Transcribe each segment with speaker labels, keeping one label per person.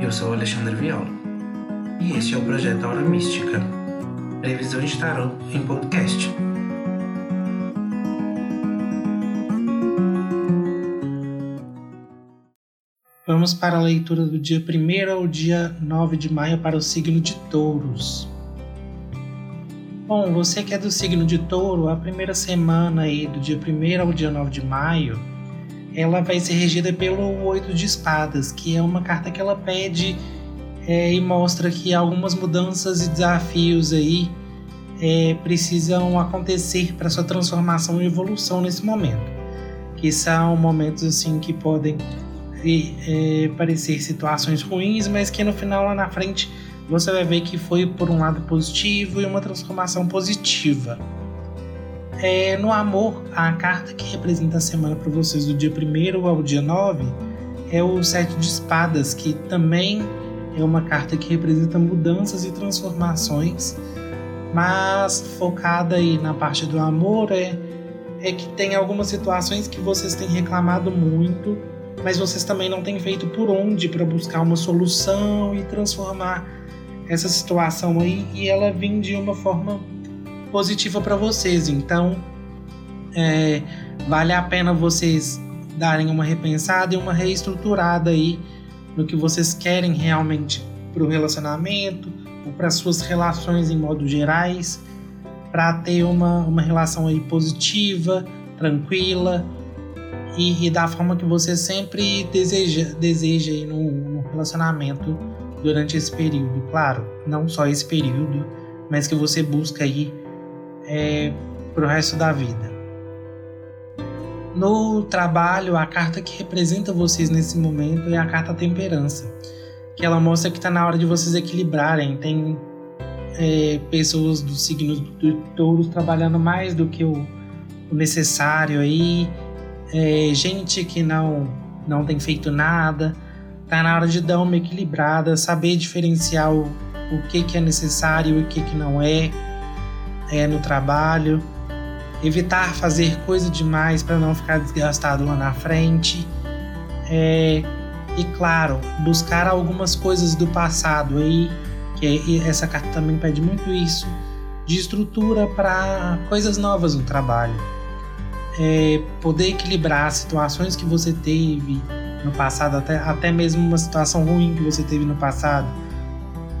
Speaker 1: Eu sou Alexandre Viola e este é o projeto Aura Mística, previsão de tarot em podcast. Vamos para a leitura do dia 1 ao dia 9 de maio para o signo de Touros. Bom, você que é do signo de Touro, a primeira semana aí do dia 1 ao dia 9 de maio ela vai ser regida pelo oito de espadas, que é uma carta que ela pede é, e mostra que algumas mudanças e desafios aí é, precisam acontecer para sua transformação e evolução nesse momento, que são momentos assim que podem é, parecer situações ruins, mas que no final lá na frente você vai ver que foi por um lado positivo e uma transformação positiva. É, no amor, a carta que representa a semana para vocês do dia 1 ao dia 9 é o Sete de Espadas, que também é uma carta que representa mudanças e transformações, mas focada aí na parte do amor é, é que tem algumas situações que vocês têm reclamado muito, mas vocês também não têm feito por onde para buscar uma solução e transformar essa situação aí e ela vem de uma forma positiva para vocês. Então, é, vale a pena vocês darem uma repensada e uma reestruturada aí no que vocês querem realmente para o relacionamento ou para suas relações em modo gerais, para ter uma, uma relação aí positiva, tranquila e, e da forma que você sempre deseja, deseja aí no, no relacionamento durante esse período. Claro, não só esse período, mas que você busca aí é, para o resto da vida. No trabalho, a carta que representa vocês nesse momento é a carta Temperança, que ela mostra que está na hora de vocês equilibrarem. Tem é, pessoas dos signos do touros trabalhando mais do que o, o necessário aí, é, gente que não, não tem feito nada. Tá na hora de dar uma equilibrada, saber diferenciar o, o que, que é necessário e o que, que não é é, no trabalho, evitar fazer coisa demais para não ficar desgastado lá na frente. É, e claro, buscar algumas coisas do passado aí, que essa carta também pede muito isso, de estrutura para coisas novas no trabalho. É, poder equilibrar situações que você teve no passado, até, até mesmo uma situação ruim que você teve no passado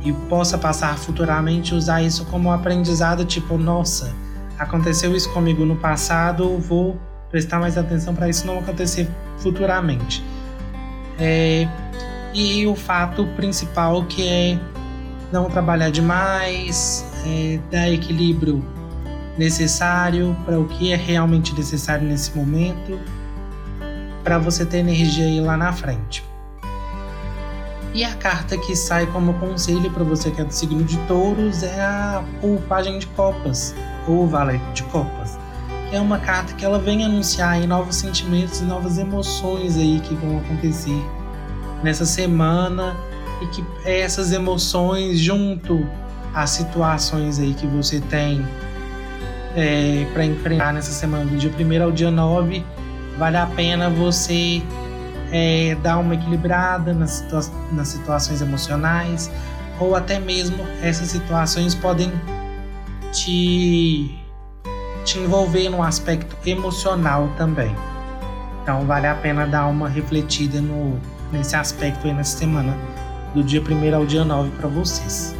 Speaker 1: e possa passar futuramente usar isso como aprendizado, tipo, nossa, aconteceu isso comigo no passado, vou prestar mais atenção para isso não acontecer futuramente. É, e o fato principal que é não trabalhar demais, é, dar equilíbrio necessário para o que é realmente necessário nesse momento, para você ter energia aí lá na frente. E a carta que sai como conselho para você que é do signo de touros é a o Pagem de Copas, ou Valete de Copas. Que é uma carta que ela vem anunciar aí novos sentimentos e novas emoções aí que vão acontecer nessa semana e que essas emoções junto às situações aí que você tem é, para enfrentar nessa semana do dia 1 ao dia 9 vale a pena você é, dar uma equilibrada nas, situa nas situações emocionais, ou até mesmo essas situações podem te, te envolver no aspecto emocional também. Então vale a pena dar uma refletida no, nesse aspecto aí nessa semana, do dia 1 ao dia 9 para vocês.